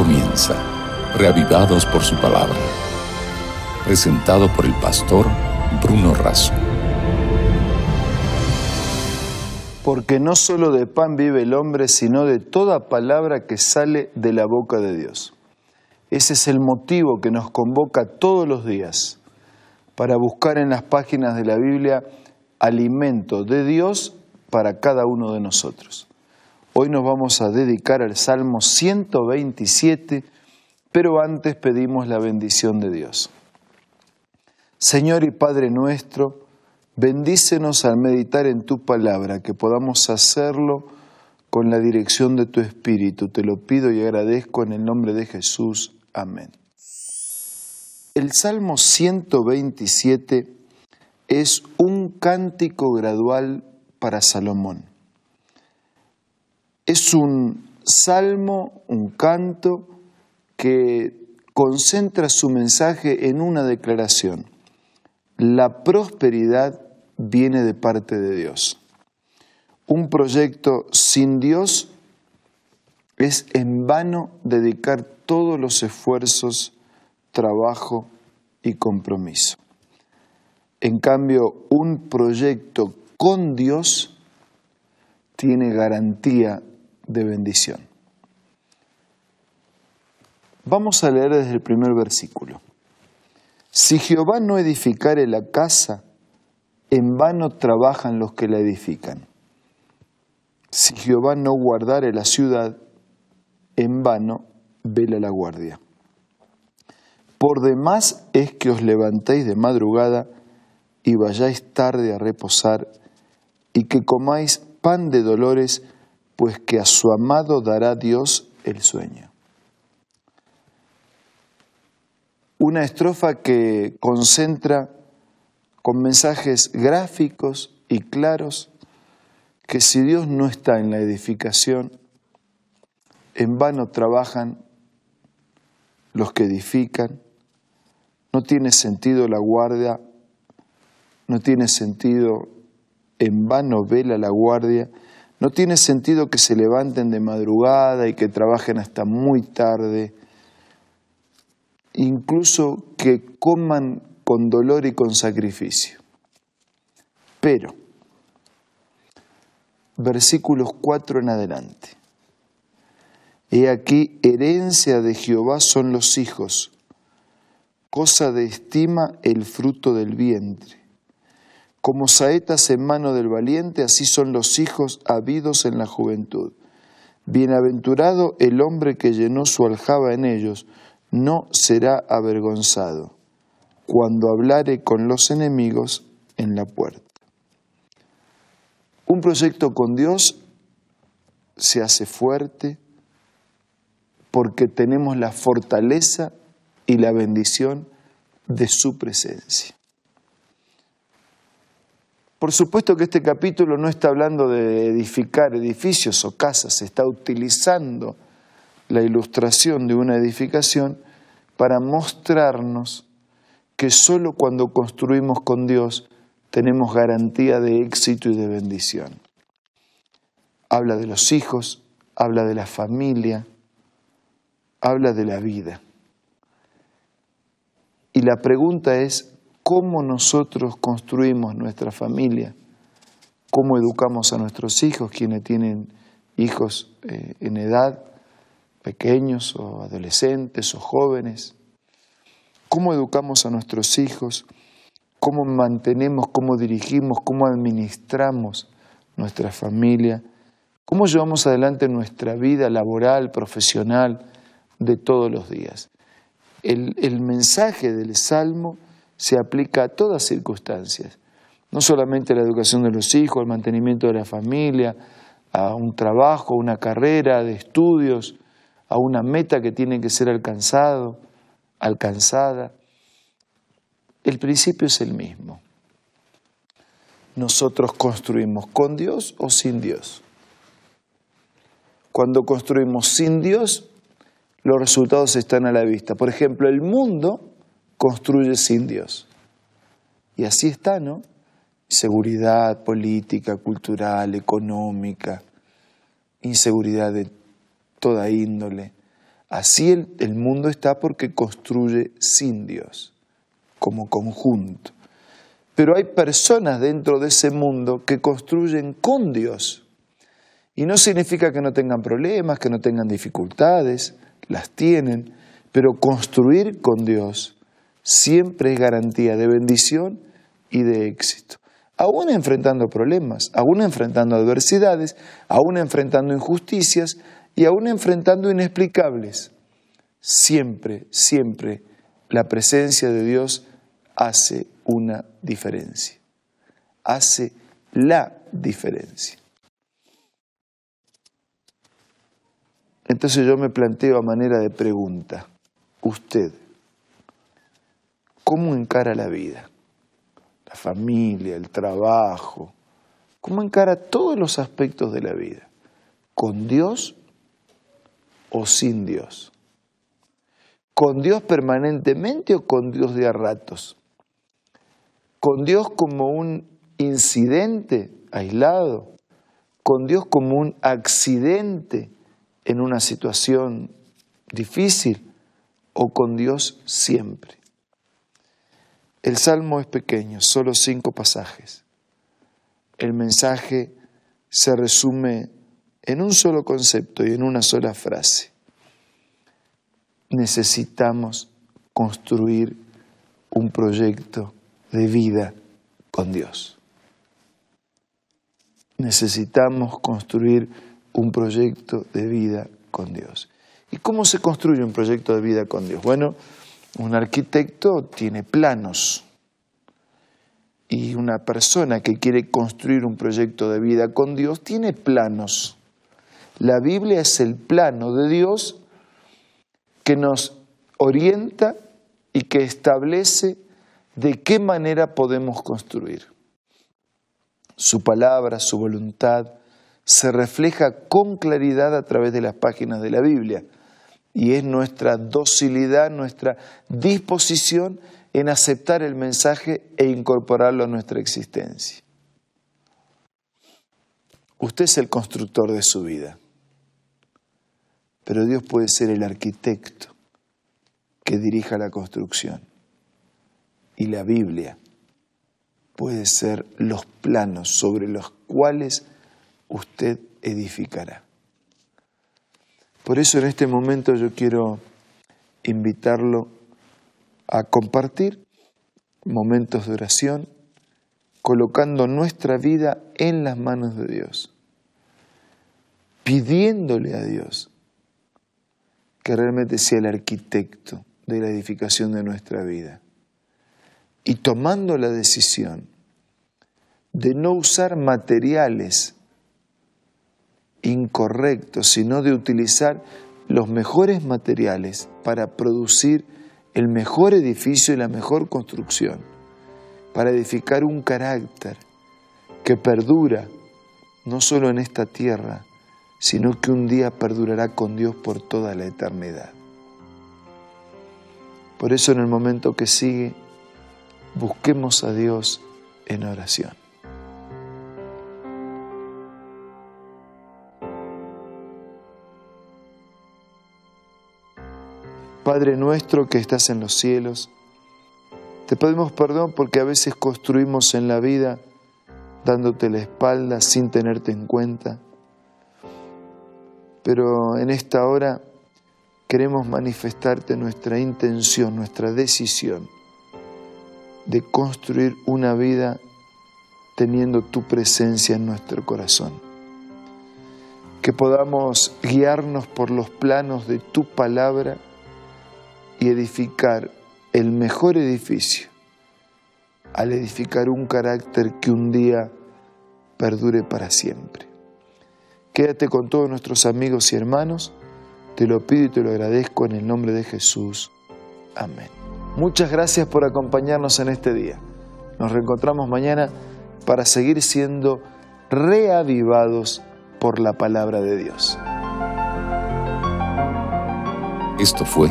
comienza, reavivados por su palabra. Presentado por el pastor Bruno Razo. Porque no solo de pan vive el hombre, sino de toda palabra que sale de la boca de Dios. Ese es el motivo que nos convoca todos los días para buscar en las páginas de la Biblia alimento de Dios para cada uno de nosotros. Hoy nos vamos a dedicar al Salmo 127, pero antes pedimos la bendición de Dios. Señor y Padre nuestro, bendícenos al meditar en tu palabra, que podamos hacerlo con la dirección de tu Espíritu. Te lo pido y agradezco en el nombre de Jesús. Amén. El Salmo 127 es un cántico gradual para Salomón. Es un salmo, un canto que concentra su mensaje en una declaración. La prosperidad viene de parte de Dios. Un proyecto sin Dios es en vano dedicar todos los esfuerzos, trabajo y compromiso. En cambio, un proyecto con Dios tiene garantía de bendición. Vamos a leer desde el primer versículo. Si Jehová no edificare la casa, en vano trabajan los que la edifican. Si Jehová no guardare la ciudad, en vano vela la guardia. Por demás es que os levantéis de madrugada y vayáis tarde a reposar, y que comáis pan de dolores, pues que a su amado dará Dios el sueño. Una estrofa que concentra con mensajes gráficos y claros que si Dios no está en la edificación, en vano trabajan los que edifican, no tiene sentido la guardia, no tiene sentido en vano vela la guardia, no tiene sentido que se levanten de madrugada y que trabajen hasta muy tarde, incluso que coman con dolor y con sacrificio. Pero, versículos 4 en adelante. He aquí, herencia de Jehová son los hijos, cosa de estima el fruto del vientre. Como saetas en mano del valiente, así son los hijos habidos en la juventud. Bienaventurado el hombre que llenó su aljaba en ellos, no será avergonzado cuando hablare con los enemigos en la puerta. Un proyecto con Dios se hace fuerte porque tenemos la fortaleza y la bendición de su presencia. Por supuesto que este capítulo no está hablando de edificar edificios o casas, está utilizando la ilustración de una edificación para mostrarnos que solo cuando construimos con Dios tenemos garantía de éxito y de bendición. Habla de los hijos, habla de la familia, habla de la vida. Y la pregunta es, cómo nosotros construimos nuestra familia, cómo educamos a nuestros hijos, quienes tienen hijos eh, en edad, pequeños o adolescentes o jóvenes, cómo educamos a nuestros hijos, cómo mantenemos, cómo dirigimos, cómo administramos nuestra familia, cómo llevamos adelante nuestra vida laboral, profesional de todos los días. El, el mensaje del Salmo se aplica a todas circunstancias, no solamente a la educación de los hijos, al mantenimiento de la familia, a un trabajo, a una carrera de estudios, a una meta que tiene que ser alcanzado, alcanzada. El principio es el mismo. Nosotros construimos con Dios o sin Dios. Cuando construimos sin Dios, los resultados están a la vista. Por ejemplo, el mundo construye sin Dios. Y así está, ¿no? Seguridad política, cultural, económica, inseguridad de toda índole. Así el, el mundo está porque construye sin Dios, como conjunto. Pero hay personas dentro de ese mundo que construyen con Dios. Y no significa que no tengan problemas, que no tengan dificultades, las tienen, pero construir con Dios siempre es garantía de bendición y de éxito. Aún enfrentando problemas, aún enfrentando adversidades, aún enfrentando injusticias y aún enfrentando inexplicables, siempre, siempre la presencia de Dios hace una diferencia. Hace la diferencia. Entonces yo me planteo a manera de pregunta, usted, ¿cómo encara la vida? La familia, el trabajo, ¿cómo encara todos los aspectos de la vida? ¿Con Dios o sin Dios? ¿Con Dios permanentemente o con Dios de a ratos? ¿Con Dios como un incidente aislado? ¿Con Dios como un accidente en una situación difícil? ¿O con Dios siempre? El salmo es pequeño, solo cinco pasajes. El mensaje se resume en un solo concepto y en una sola frase. Necesitamos construir un proyecto de vida con Dios. Necesitamos construir un proyecto de vida con Dios. ¿Y cómo se construye un proyecto de vida con Dios? Bueno, un arquitecto tiene planos y una persona que quiere construir un proyecto de vida con Dios tiene planos. La Biblia es el plano de Dios que nos orienta y que establece de qué manera podemos construir. Su palabra, su voluntad, se refleja con claridad a través de las páginas de la Biblia y es nuestra docilidad, nuestra disposición en aceptar el mensaje e incorporarlo a nuestra existencia. Usted es el constructor de su vida, pero Dios puede ser el arquitecto que dirija la construcción. Y la Biblia puede ser los planos sobre los cuales usted edificará. Por eso en este momento yo quiero invitarlo a compartir momentos de oración, colocando nuestra vida en las manos de Dios, pidiéndole a Dios que realmente sea el arquitecto de la edificación de nuestra vida y tomando la decisión de no usar materiales incorrectos, sino de utilizar los mejores materiales para producir el mejor edificio y la mejor construcción, para edificar un carácter que perdura no solo en esta tierra, sino que un día perdurará con Dios por toda la eternidad. Por eso en el momento que sigue, busquemos a Dios en oración. Padre nuestro que estás en los cielos, te pedimos perdón porque a veces construimos en la vida dándote la espalda sin tenerte en cuenta. Pero en esta hora queremos manifestarte nuestra intención, nuestra decisión de construir una vida teniendo tu presencia en nuestro corazón. Que podamos guiarnos por los planos de tu palabra y edificar el mejor edificio al edificar un carácter que un día perdure para siempre. Quédate con todos nuestros amigos y hermanos, te lo pido y te lo agradezco en el nombre de Jesús. Amén. Muchas gracias por acompañarnos en este día. Nos reencontramos mañana para seguir siendo reavivados por la palabra de Dios. Esto fue